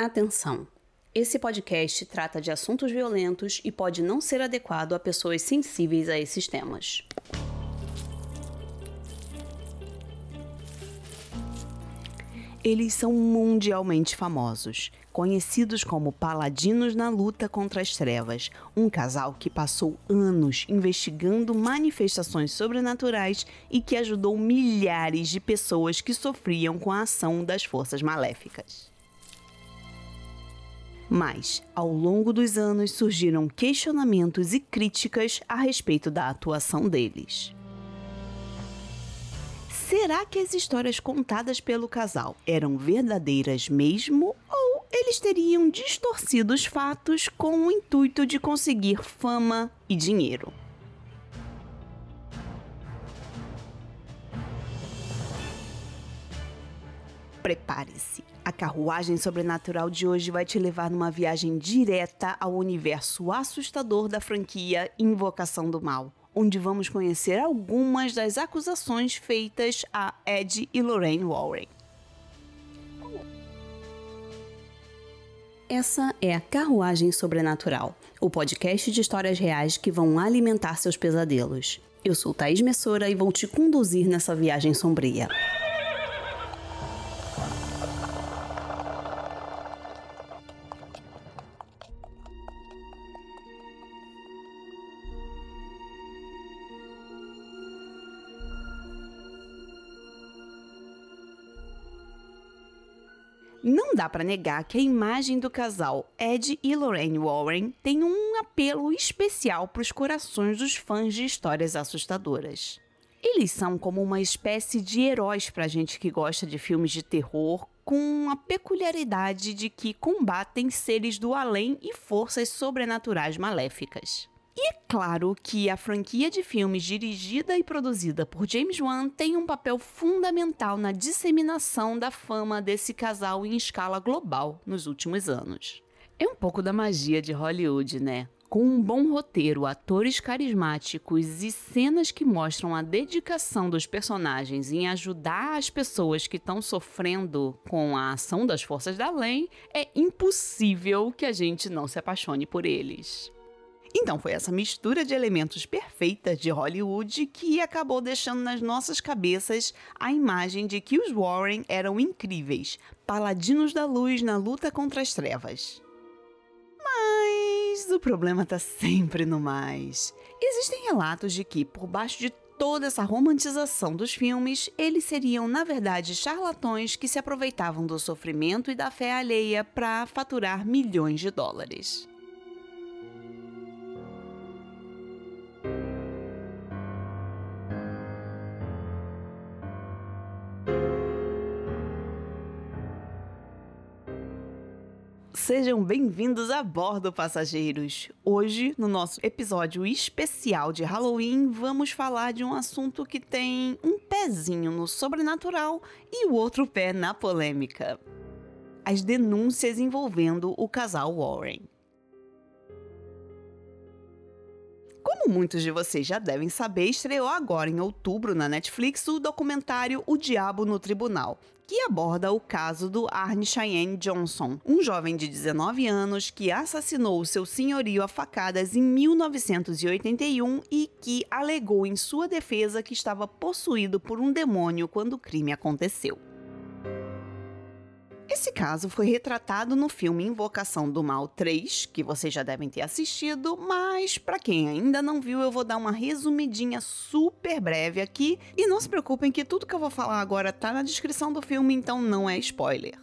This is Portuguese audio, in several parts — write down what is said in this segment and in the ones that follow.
Atenção! Esse podcast trata de assuntos violentos e pode não ser adequado a pessoas sensíveis a esses temas. Eles são mundialmente famosos, conhecidos como Paladinos na Luta contra as Trevas, um casal que passou anos investigando manifestações sobrenaturais e que ajudou milhares de pessoas que sofriam com a ação das forças maléficas. Mas, ao longo dos anos, surgiram questionamentos e críticas a respeito da atuação deles. Será que as histórias contadas pelo casal eram verdadeiras mesmo ou eles teriam distorcido os fatos com o intuito de conseguir fama e dinheiro? Prepare-se. Carruagem sobrenatural de hoje vai te levar numa viagem direta ao universo assustador da franquia Invocação do Mal onde vamos conhecer algumas das acusações feitas a Ed e Lorraine Warren. Essa é a Carruagem Sobrenatural, o podcast de histórias reais que vão alimentar seus pesadelos. Eu sou Thaís Messora e vou te conduzir nessa viagem sombria. Não dá para negar que a imagem do casal Ed e Lorraine Warren tem um apelo especial para os corações dos fãs de histórias assustadoras. Eles são como uma espécie de heróis para gente que gosta de filmes de terror, com a peculiaridade de que combatem seres do além e forças sobrenaturais maléficas. E é claro que a franquia de filmes dirigida e produzida por James Wan tem um papel fundamental na disseminação da fama desse casal em escala global nos últimos anos. É um pouco da magia de Hollywood, né? Com um bom roteiro, atores carismáticos e cenas que mostram a dedicação dos personagens em ajudar as pessoas que estão sofrendo com a ação das forças da lei, é impossível que a gente não se apaixone por eles. Então foi essa mistura de elementos perfeita de Hollywood que acabou deixando nas nossas cabeças a imagem de que os Warren eram incríveis, paladinos da luz na luta contra as trevas. Mas o problema está sempre no mais. Existem relatos de que, por baixo de toda essa romantização dos filmes, eles seriam, na verdade, charlatões que se aproveitavam do sofrimento e da fé alheia para faturar milhões de dólares. Sejam bem-vindos a bordo, passageiros! Hoje, no nosso episódio especial de Halloween, vamos falar de um assunto que tem um pezinho no sobrenatural e o outro pé na polêmica: as denúncias envolvendo o casal Warren. Como muitos de vocês já devem saber, estreou agora em outubro na Netflix o documentário O Diabo no Tribunal, que aborda o caso do Arne Cheyenne Johnson, um jovem de 19 anos que assassinou seu senhorio a facadas em 1981 e que alegou em sua defesa que estava possuído por um demônio quando o crime aconteceu. Esse caso foi retratado no filme Invocação do Mal 3, que vocês já devem ter assistido, mas para quem ainda não viu, eu vou dar uma resumidinha super breve aqui e não se preocupem que tudo que eu vou falar agora tá na descrição do filme, então não é spoiler.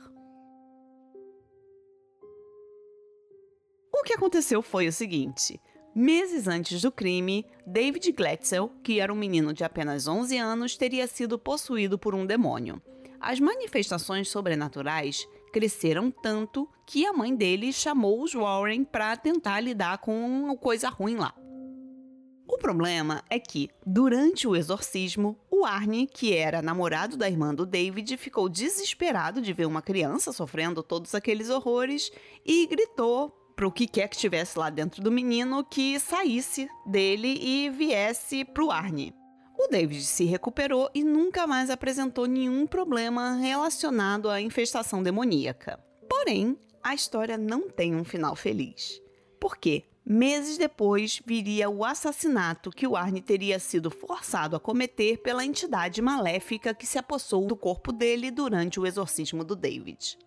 O que aconteceu foi o seguinte: Meses antes do crime, David Glatzel, que era um menino de apenas 11 anos, teria sido possuído por um demônio. As manifestações sobrenaturais cresceram tanto que a mãe dele chamou os Warren para tentar lidar com coisa ruim lá. O problema é que, durante o exorcismo, o Arne, que era namorado da irmã do David, ficou desesperado de ver uma criança sofrendo todos aqueles horrores e gritou para o que quer que estivesse lá dentro do menino que saísse dele e viesse para o Arne. O David se recuperou e nunca mais apresentou nenhum problema relacionado à infestação demoníaca. Porém, a história não tem um final feliz. Por quê? Meses depois viria o assassinato que o Arne teria sido forçado a cometer pela entidade maléfica que se apossou do corpo dele durante o exorcismo do David.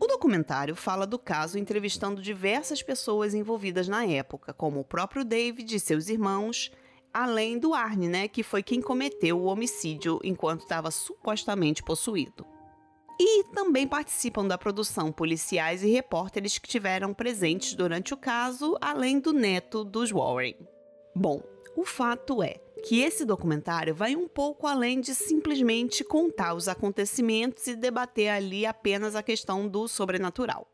O documentário fala do caso entrevistando diversas pessoas envolvidas na época, como o próprio David e seus irmãos, além do Arne, né, que foi quem cometeu o homicídio enquanto estava supostamente possuído. E também participam da produção policiais e repórteres que tiveram presentes durante o caso, além do neto dos Warren. Bom, o fato é que esse documentário vai um pouco além de simplesmente contar os acontecimentos e debater ali apenas a questão do sobrenatural.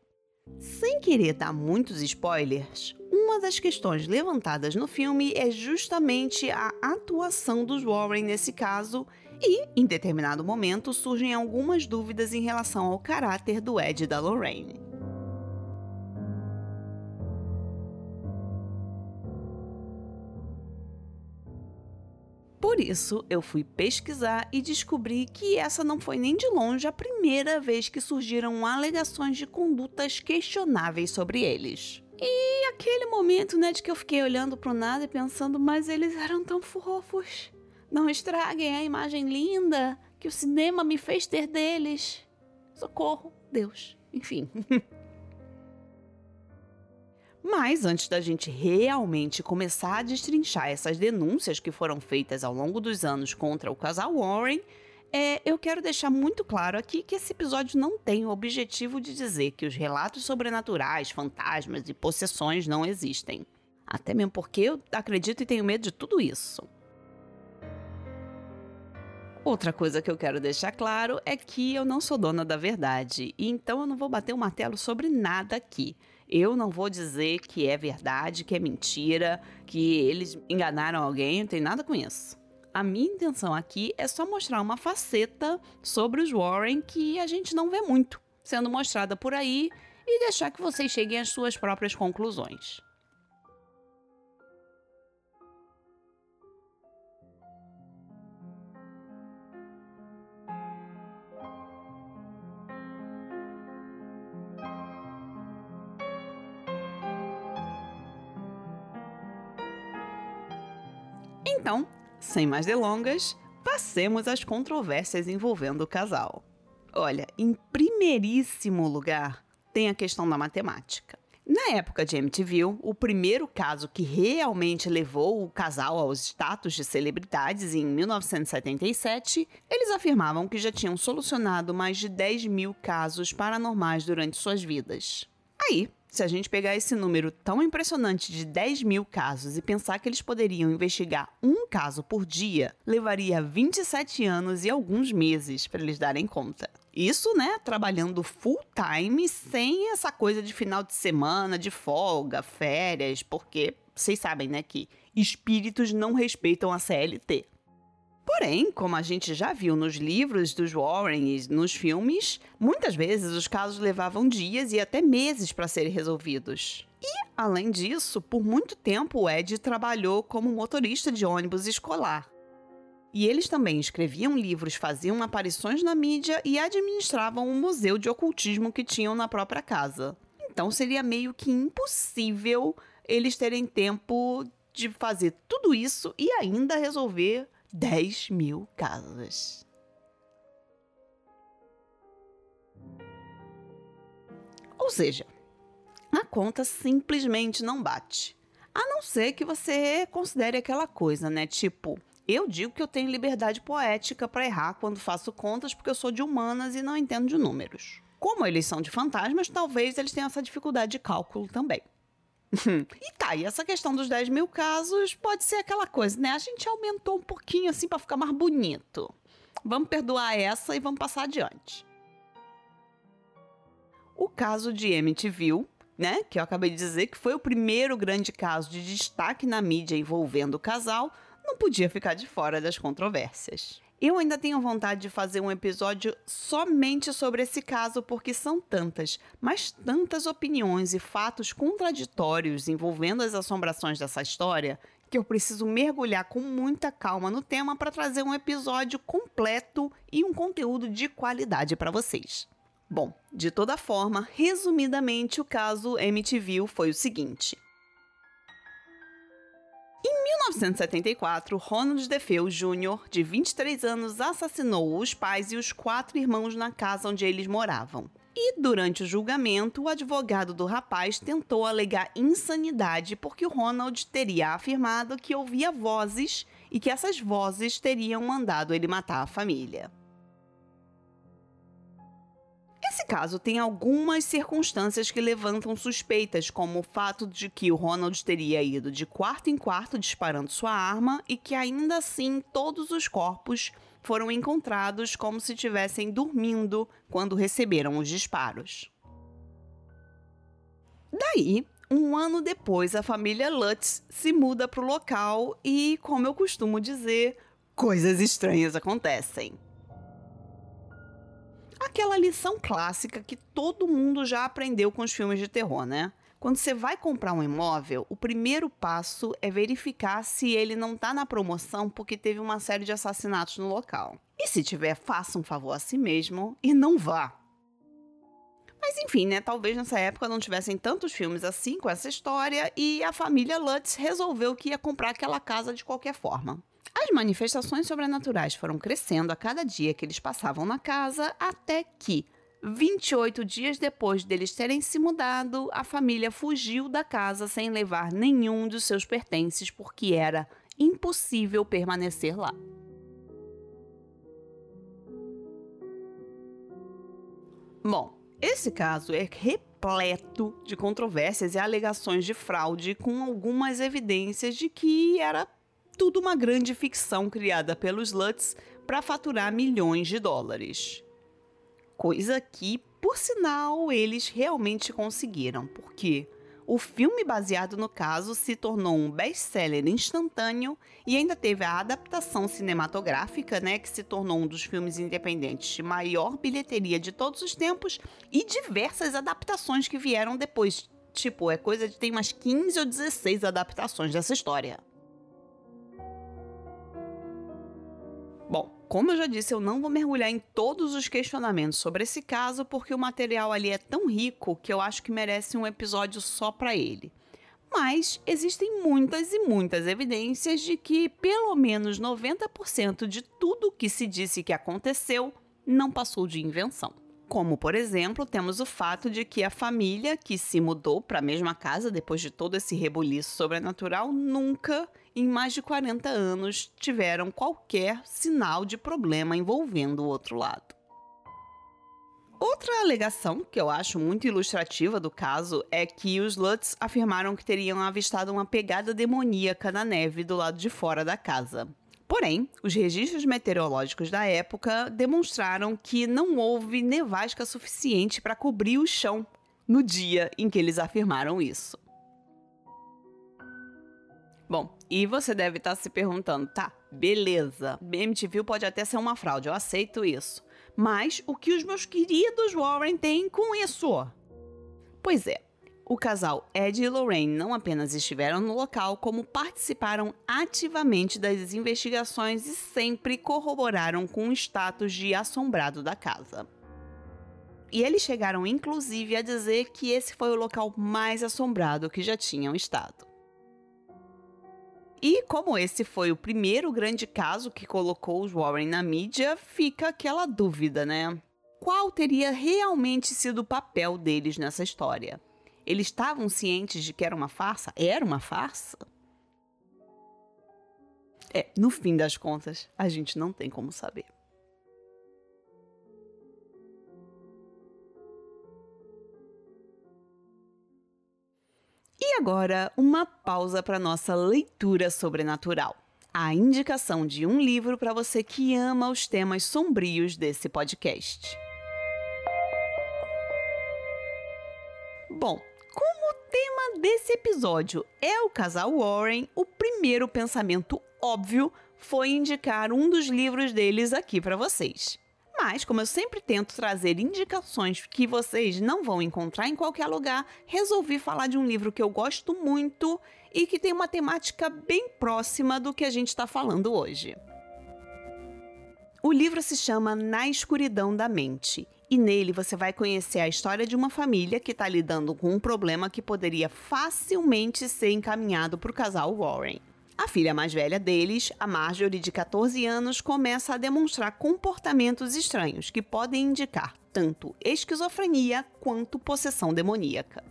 Sem querer dar muitos spoilers, uma das questões levantadas no filme é justamente a atuação dos Warren nesse caso e, em determinado momento, surgem algumas dúvidas em relação ao caráter do Ed e da Lorraine. Por isso, eu fui pesquisar e descobri que essa não foi nem de longe a primeira vez que surgiram alegações de condutas questionáveis sobre eles. E aquele momento, né, de que eu fiquei olhando pro nada e pensando, mas eles eram tão fofos. Não estraguem a imagem linda que o cinema me fez ter deles. Socorro, Deus. Enfim. Mas antes da gente realmente começar a destrinchar essas denúncias que foram feitas ao longo dos anos contra o casal Warren, é, eu quero deixar muito claro aqui que esse episódio não tem o objetivo de dizer que os relatos sobrenaturais, fantasmas e possessões não existem. Até mesmo porque eu acredito e tenho medo de tudo isso. Outra coisa que eu quero deixar claro é que eu não sou dona da verdade, e então eu não vou bater o um martelo sobre nada aqui. Eu não vou dizer que é verdade, que é mentira, que eles enganaram alguém, não tem nada com isso. A minha intenção aqui é só mostrar uma faceta sobre os Warren que a gente não vê muito sendo mostrada por aí e deixar que vocês cheguem às suas próprias conclusões. Então, sem mais delongas, passemos às controvérsias envolvendo o casal. Olha, em primeiríssimo lugar tem a questão da matemática. Na época de MTV, o primeiro caso que realmente levou o casal aos status de celebridades, em 1977, eles afirmavam que já tinham solucionado mais de 10 mil casos paranormais durante suas vidas. Aí, se a gente pegar esse número tão impressionante de 10 mil casos e pensar que eles poderiam investigar um caso por dia, levaria 27 anos e alguns meses para eles darem conta. Isso, né, trabalhando full time, sem essa coisa de final de semana, de folga, férias, porque vocês sabem, né, que espíritos não respeitam a CLT. Porém, como a gente já viu nos livros dos Warren e nos filmes, muitas vezes os casos levavam dias e até meses para serem resolvidos. E, além disso, por muito tempo o Ed trabalhou como motorista de ônibus escolar. E eles também escreviam livros, faziam aparições na mídia e administravam um museu de ocultismo que tinham na própria casa. Então seria meio que impossível eles terem tempo de fazer tudo isso e ainda resolver 10 mil casas. Ou seja, a conta simplesmente não bate. A não ser que você considere aquela coisa, né? Tipo, eu digo que eu tenho liberdade poética para errar quando faço contas porque eu sou de humanas e não entendo de números. Como eles são de fantasmas, talvez eles tenham essa dificuldade de cálculo também. e tá, e essa questão dos 10 mil casos pode ser aquela coisa, né? A gente aumentou um pouquinho assim para ficar mais bonito. Vamos perdoar essa e vamos passar adiante. O caso de Amityville, né? Que eu acabei de dizer que foi o primeiro grande caso de destaque na mídia envolvendo o casal, não podia ficar de fora das controvérsias. Eu ainda tenho vontade de fazer um episódio somente sobre esse caso, porque são tantas, mas tantas opiniões e fatos contraditórios envolvendo as assombrações dessa história, que eu preciso mergulhar com muita calma no tema para trazer um episódio completo e um conteúdo de qualidade para vocês. Bom, de toda forma, resumidamente, o caso MTV foi o seguinte. Em 1974, Ronald DeFeo Jr., de 23 anos, assassinou os pais e os quatro irmãos na casa onde eles moravam. E durante o julgamento, o advogado do rapaz tentou alegar insanidade porque o Ronald teria afirmado que ouvia vozes e que essas vozes teriam mandado ele matar a família. Caso tem algumas circunstâncias que levantam suspeitas, como o fato de que o Ronald teria ido de quarto em quarto disparando sua arma e que ainda assim todos os corpos foram encontrados como se estivessem dormindo quando receberam os disparos. Daí, um ano depois, a família Lutz se muda para o local e, como eu costumo dizer, coisas estranhas acontecem. Aquela lição clássica que todo mundo já aprendeu com os filmes de terror, né? Quando você vai comprar um imóvel, o primeiro passo é verificar se ele não está na promoção porque teve uma série de assassinatos no local. E se tiver, faça um favor a si mesmo e não vá. Mas enfim, né? Talvez nessa época não tivessem tantos filmes assim com essa história e a família Lutz resolveu que ia comprar aquela casa de qualquer forma. As manifestações sobrenaturais foram crescendo a cada dia que eles passavam na casa, até que, 28 dias depois deles terem se mudado, a família fugiu da casa sem levar nenhum dos seus pertences porque era impossível permanecer lá. Bom, esse caso é repleto de controvérsias e alegações de fraude, com algumas evidências de que era tudo uma grande ficção criada pelos Lutz para faturar milhões de dólares. Coisa que, por sinal, eles realmente conseguiram, porque o filme baseado no caso se tornou um best-seller instantâneo e ainda teve a adaptação cinematográfica, né, que se tornou um dos filmes independentes de maior bilheteria de todos os tempos e diversas adaptações que vieram depois. Tipo, é coisa de tem umas 15 ou 16 adaptações dessa história. Bom, como eu já disse, eu não vou mergulhar em todos os questionamentos sobre esse caso, porque o material ali é tão rico que eu acho que merece um episódio só para ele. Mas existem muitas e muitas evidências de que pelo menos 90% de tudo que se disse que aconteceu não passou de invenção. Como, por exemplo, temos o fato de que a família que se mudou para a mesma casa depois de todo esse rebuliço sobrenatural nunca, em mais de 40 anos, tiveram qualquer sinal de problema envolvendo o outro lado. Outra alegação, que eu acho muito ilustrativa do caso, é que os Lutz afirmaram que teriam avistado uma pegada demoníaca na neve do lado de fora da casa. Porém, os registros meteorológicos da época demonstraram que não houve nevasca suficiente para cobrir o chão no dia em que eles afirmaram isso. Bom, e você deve estar tá se perguntando, tá, beleza, MTV pode até ser uma fraude, eu aceito isso. Mas o que os meus queridos Warren têm com isso? Pois é, o casal Ed e Lorraine não apenas estiveram no local, como participaram ativamente das investigações e sempre corroboraram com o status de assombrado da casa. E eles chegaram inclusive a dizer que esse foi o local mais assombrado que já tinham estado. E como esse foi o primeiro grande caso que colocou os Warren na mídia, fica aquela dúvida, né? Qual teria realmente sido o papel deles nessa história? Eles estavam cientes de que era uma farsa? Era uma farsa? É, no fim das contas, a gente não tem como saber. Agora, uma pausa para nossa leitura sobrenatural. A indicação de um livro para você que ama os temas sombrios desse podcast. Bom, como o tema desse episódio é o casal Warren, o primeiro pensamento óbvio foi indicar um dos livros deles aqui para vocês. Mas, como eu sempre tento trazer indicações que vocês não vão encontrar em qualquer lugar, resolvi falar de um livro que eu gosto muito e que tem uma temática bem próxima do que a gente está falando hoje. O livro se chama Na Escuridão da Mente E nele você vai conhecer a história de uma família que está lidando com um problema que poderia facilmente ser encaminhado para o casal Warren. A filha mais velha deles, a Marjorie, de 14 anos, começa a demonstrar comportamentos estranhos que podem indicar tanto esquizofrenia quanto possessão demoníaca.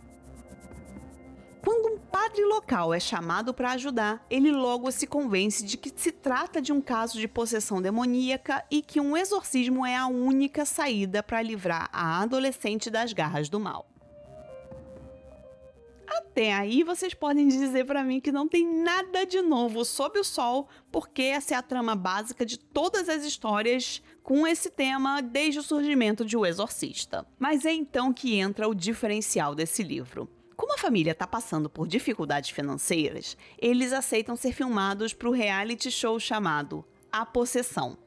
Quando um padre local é chamado para ajudar, ele logo se convence de que se trata de um caso de possessão demoníaca e que um exorcismo é a única saída para livrar a adolescente das garras do mal. Até aí vocês podem dizer para mim que não tem nada de novo sob o sol, porque essa é a trama básica de todas as histórias com esse tema desde o surgimento de O Exorcista. Mas é então que entra o diferencial desse livro. Como a família está passando por dificuldades financeiras, eles aceitam ser filmados para o reality show chamado A Possessão.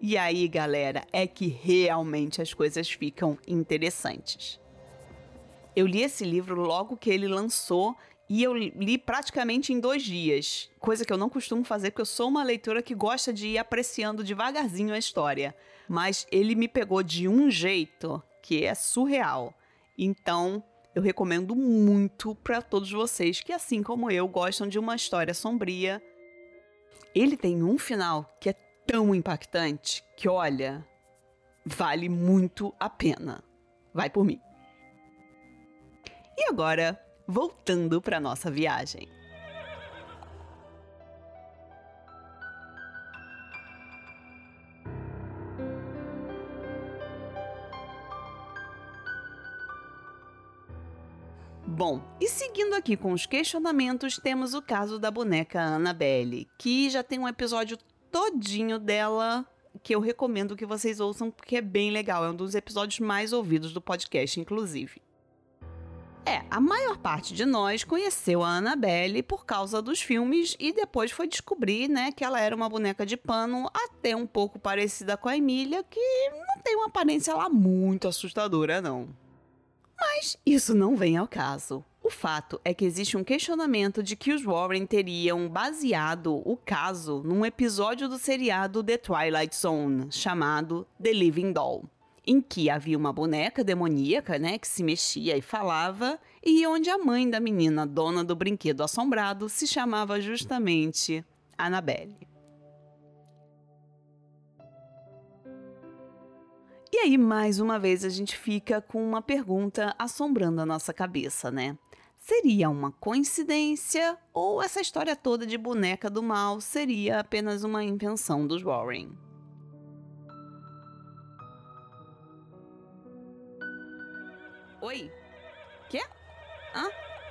E aí, galera, é que realmente as coisas ficam interessantes. Eu li esse livro logo que ele lançou e eu li praticamente em dois dias, coisa que eu não costumo fazer porque eu sou uma leitora que gosta de ir apreciando devagarzinho a história. Mas ele me pegou de um jeito que é surreal. Então, eu recomendo muito para todos vocês que, assim como eu, gostam de uma história sombria. Ele tem um final que é tão impactante que, olha, vale muito a pena. Vai por mim. E agora, voltando para nossa viagem. Bom, e seguindo aqui com os questionamentos, temos o caso da boneca Annabelle, que já tem um episódio todinho dela que eu recomendo que vocês ouçam porque é bem legal, é um dos episódios mais ouvidos do podcast, inclusive. É, a maior parte de nós conheceu a Annabelle por causa dos filmes e depois foi descobrir, né, que ela era uma boneca de pano até um pouco parecida com a Emília, que não tem uma aparência lá muito assustadora, não. Mas isso não vem ao caso. O fato é que existe um questionamento de que os Warren teriam baseado o caso num episódio do seriado The Twilight Zone, chamado The Living Doll, em que havia uma boneca demoníaca, né, que se mexia e falava, e onde a mãe da menina dona do brinquedo assombrado se chamava justamente Annabelle. E aí, mais uma vez, a gente fica com uma pergunta assombrando a nossa cabeça, né? Seria uma coincidência ou essa história toda de boneca do mal seria apenas uma invenção dos Warren? Oi? Quê? Hã?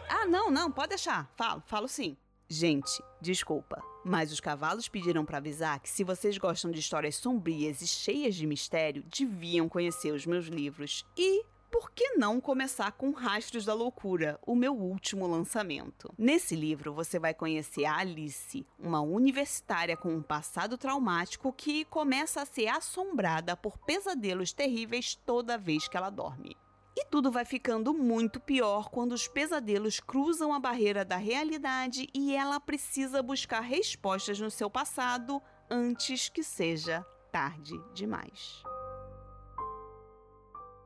Ah, não, não, pode deixar. Falo, falo sim. Gente, desculpa, mas os cavalos pediram para avisar que se vocês gostam de histórias sombrias e cheias de mistério, deviam conhecer os meus livros. E por que não começar com Rastros da Loucura, o meu último lançamento? Nesse livro você vai conhecer a Alice, uma universitária com um passado traumático que começa a ser assombrada por pesadelos terríveis toda vez que ela dorme. E tudo vai ficando muito pior quando os pesadelos cruzam a barreira da realidade e ela precisa buscar respostas no seu passado antes que seja tarde demais.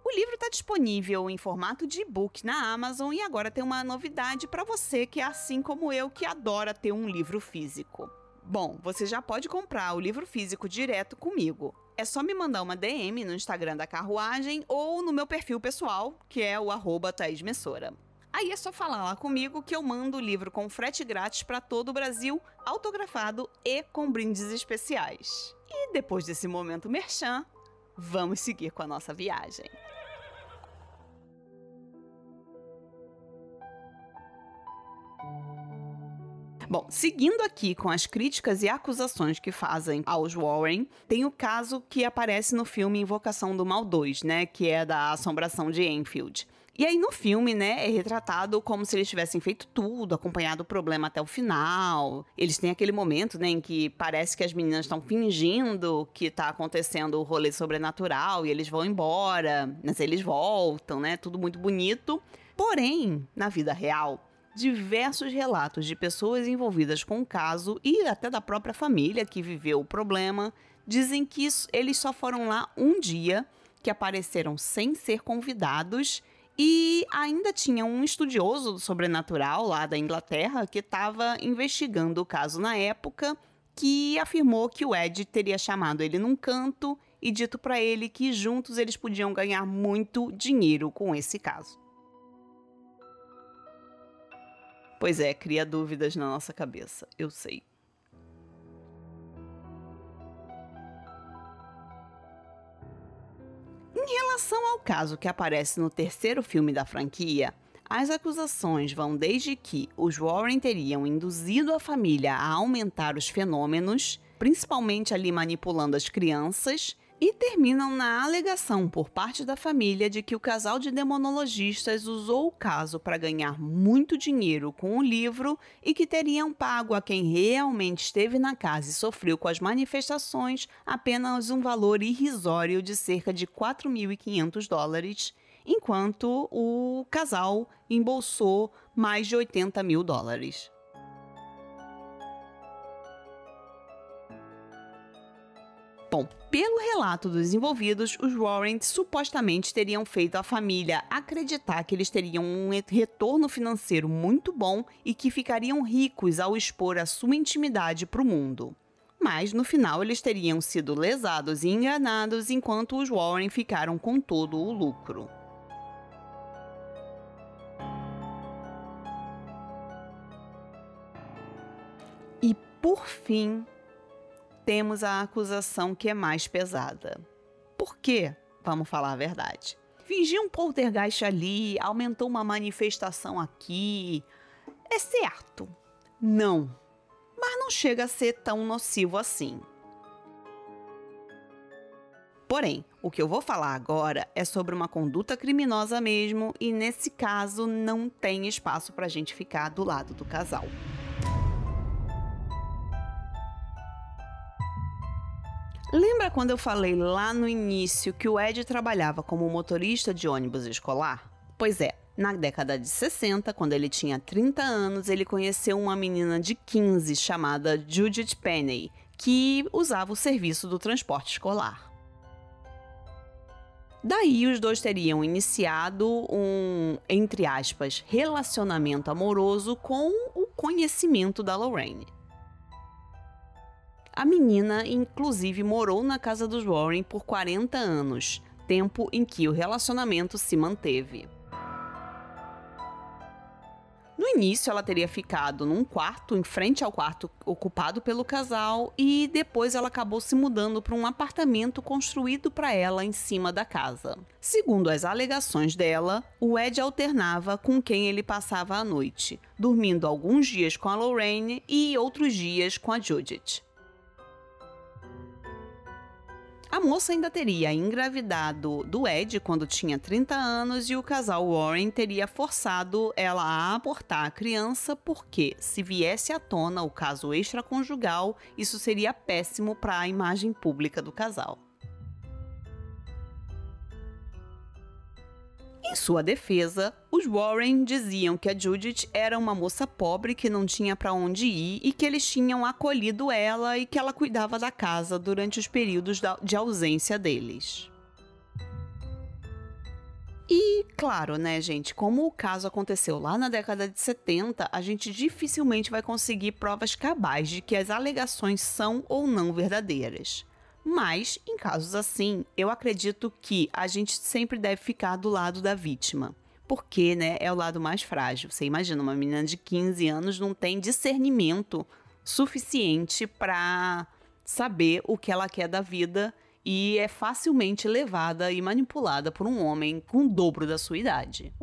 O livro está disponível em formato de e-book na Amazon e agora tem uma novidade para você que é assim como eu que adora ter um livro físico. Bom, você já pode comprar o livro físico direto comigo é só me mandar uma DM no Instagram da Carruagem ou no meu perfil pessoal, que é o arroba. Aí é só falar lá comigo que eu mando o livro com frete grátis para todo o Brasil, autografado e com brindes especiais. E depois desse momento merchan, vamos seguir com a nossa viagem. Bom, seguindo aqui com as críticas e acusações que fazem aos Warren, tem o caso que aparece no filme Invocação do Mal 2, né? Que é da assombração de Enfield. E aí no filme, né, é retratado como se eles tivessem feito tudo, acompanhado o problema até o final. Eles têm aquele momento, né, em que parece que as meninas estão fingindo que tá acontecendo o rolê sobrenatural e eles vão embora, mas eles voltam, né? Tudo muito bonito. Porém, na vida real, diversos relatos de pessoas envolvidas com o caso e até da própria família que viveu o problema dizem que eles só foram lá um dia que apareceram sem ser convidados e ainda tinha um estudioso do sobrenatural lá da Inglaterra que estava investigando o caso na época, que afirmou que o Ed teria chamado ele num canto e dito para ele que juntos eles podiam ganhar muito dinheiro com esse caso. Pois é, cria dúvidas na nossa cabeça, eu sei. Em relação ao caso que aparece no terceiro filme da franquia, as acusações vão desde que os Warren teriam induzido a família a aumentar os fenômenos, principalmente ali manipulando as crianças, e terminam na alegação por parte da família de que o casal de demonologistas usou o caso para ganhar muito dinheiro com o livro e que teriam pago a quem realmente esteve na casa e sofreu com as manifestações apenas um valor irrisório de cerca de 4.500 dólares, enquanto o casal embolsou mais de 80 mil dólares. Bom, pelo relato dos envolvidos, os Warren supostamente teriam feito a família acreditar que eles teriam um retorno financeiro muito bom e que ficariam ricos ao expor a sua intimidade para o mundo. Mas no final eles teriam sido lesados e enganados enquanto os Warren ficaram com todo o lucro. E por fim, temos a acusação que é mais pesada. Por quê? Vamos falar a verdade. Fingir um poltergeist ali, aumentou uma manifestação aqui. É certo. Não. Mas não chega a ser tão nocivo assim. Porém, o que eu vou falar agora é sobre uma conduta criminosa mesmo, e nesse caso não tem espaço para a gente ficar do lado do casal. Lembra quando eu falei lá no início que o Ed trabalhava como motorista de ônibus escolar? Pois é, na década de 60, quando ele tinha 30 anos, ele conheceu uma menina de 15 chamada Judith Penney, que usava o serviço do transporte escolar. Daí os dois teriam iniciado um, entre aspas, relacionamento amoroso com o conhecimento da Lorraine. A menina, inclusive, morou na casa dos Warren por 40 anos, tempo em que o relacionamento se manteve. No início, ela teria ficado num quarto em frente ao quarto ocupado pelo casal e depois ela acabou se mudando para um apartamento construído para ela em cima da casa. Segundo as alegações dela, o Ed alternava com quem ele passava a noite, dormindo alguns dias com a Lorraine e outros dias com a Judith. A moça ainda teria engravidado do Ed quando tinha 30 anos e o casal Warren teria forçado ela a abortar a criança porque, se viesse à tona o caso extraconjugal, isso seria péssimo para a imagem pública do casal. Em sua defesa, os Warren diziam que a Judith era uma moça pobre que não tinha para onde ir e que eles tinham acolhido ela e que ela cuidava da casa durante os períodos de ausência deles. E, claro, né, gente, como o caso aconteceu lá na década de 70, a gente dificilmente vai conseguir provas cabais de que as alegações são ou não verdadeiras. Mas, em casos assim, eu acredito que a gente sempre deve ficar do lado da vítima. Porque, né, é o lado mais frágil. Você imagina, uma menina de 15 anos não tem discernimento suficiente para saber o que ela quer da vida e é facilmente levada e manipulada por um homem com o dobro da sua idade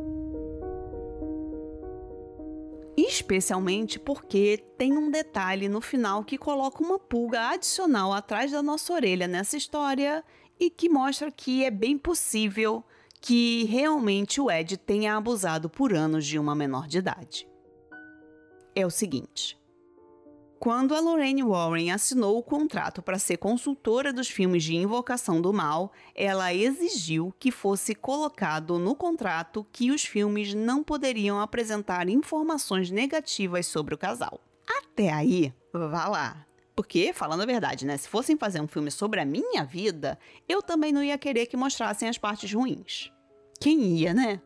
especialmente porque tem um detalhe no final que coloca uma pulga adicional atrás da nossa orelha nessa história e que mostra que é bem possível que realmente o Ed tenha abusado por anos de uma menor de idade. É o seguinte: quando a Lorraine Warren assinou o contrato para ser consultora dos filmes de Invocação do Mal, ela exigiu que fosse colocado no contrato que os filmes não poderiam apresentar informações negativas sobre o casal. Até aí, vá lá. Porque, falando a verdade, né? Se fossem fazer um filme sobre a minha vida, eu também não ia querer que mostrassem as partes ruins. Quem ia, né?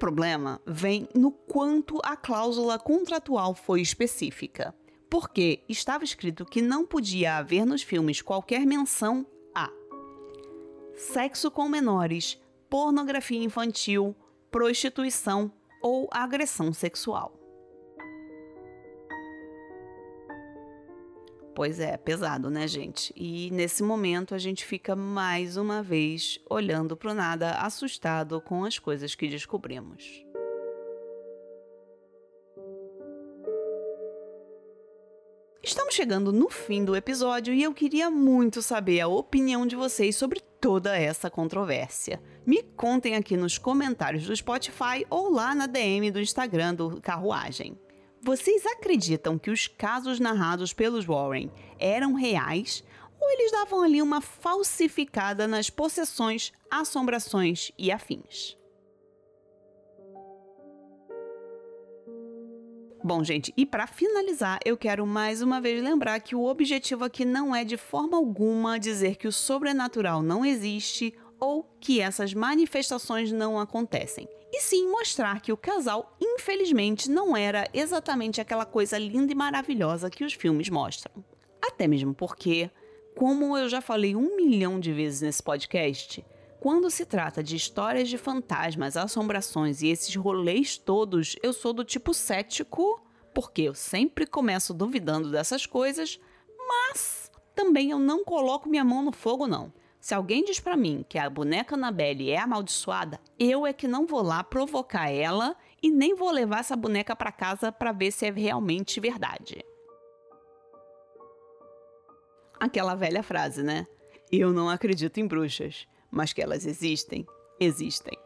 O problema vem no quanto a cláusula contratual foi específica. Porque estava escrito que não podia haver nos filmes qualquer menção a sexo com menores, pornografia infantil, prostituição ou agressão sexual. Pois é, pesado, né, gente? E nesse momento a gente fica mais uma vez olhando para o nada, assustado com as coisas que descobrimos. Estamos chegando no fim do episódio e eu queria muito saber a opinião de vocês sobre toda essa controvérsia. Me contem aqui nos comentários do Spotify ou lá na DM do Instagram do Carruagem. Vocês acreditam que os casos narrados pelos Warren eram reais ou eles davam ali uma falsificada nas possessões, assombrações e afins? Bom, gente, e para finalizar, eu quero mais uma vez lembrar que o objetivo aqui não é de forma alguma dizer que o sobrenatural não existe ou que essas manifestações não acontecem e sim mostrar que o casal, infelizmente, não era exatamente aquela coisa linda e maravilhosa que os filmes mostram. Até mesmo porque, como eu já falei um milhão de vezes nesse podcast, quando se trata de histórias de fantasmas, assombrações e esses rolês todos, eu sou do tipo cético, porque eu sempre começo duvidando dessas coisas, mas também eu não coloco minha mão no fogo, não. Se alguém diz para mim que a boneca Annabelle é amaldiçoada, eu é que não vou lá provocar ela e nem vou levar essa boneca para casa para ver se é realmente verdade. Aquela velha frase, né? Eu não acredito em bruxas, mas que elas existem, existem.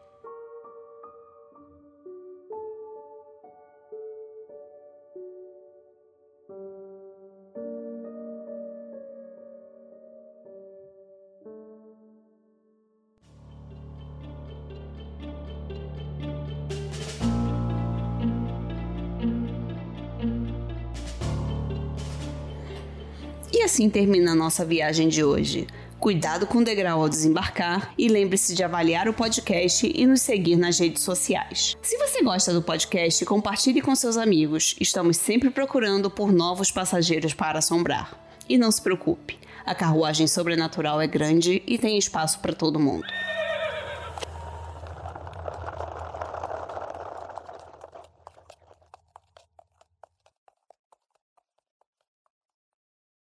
Assim termina a nossa viagem de hoje. Cuidado com o degrau ao desembarcar e lembre-se de avaliar o podcast e nos seguir nas redes sociais. Se você gosta do podcast, compartilhe com seus amigos. Estamos sempre procurando por novos passageiros para assombrar. E não se preocupe, a carruagem sobrenatural é grande e tem espaço para todo mundo.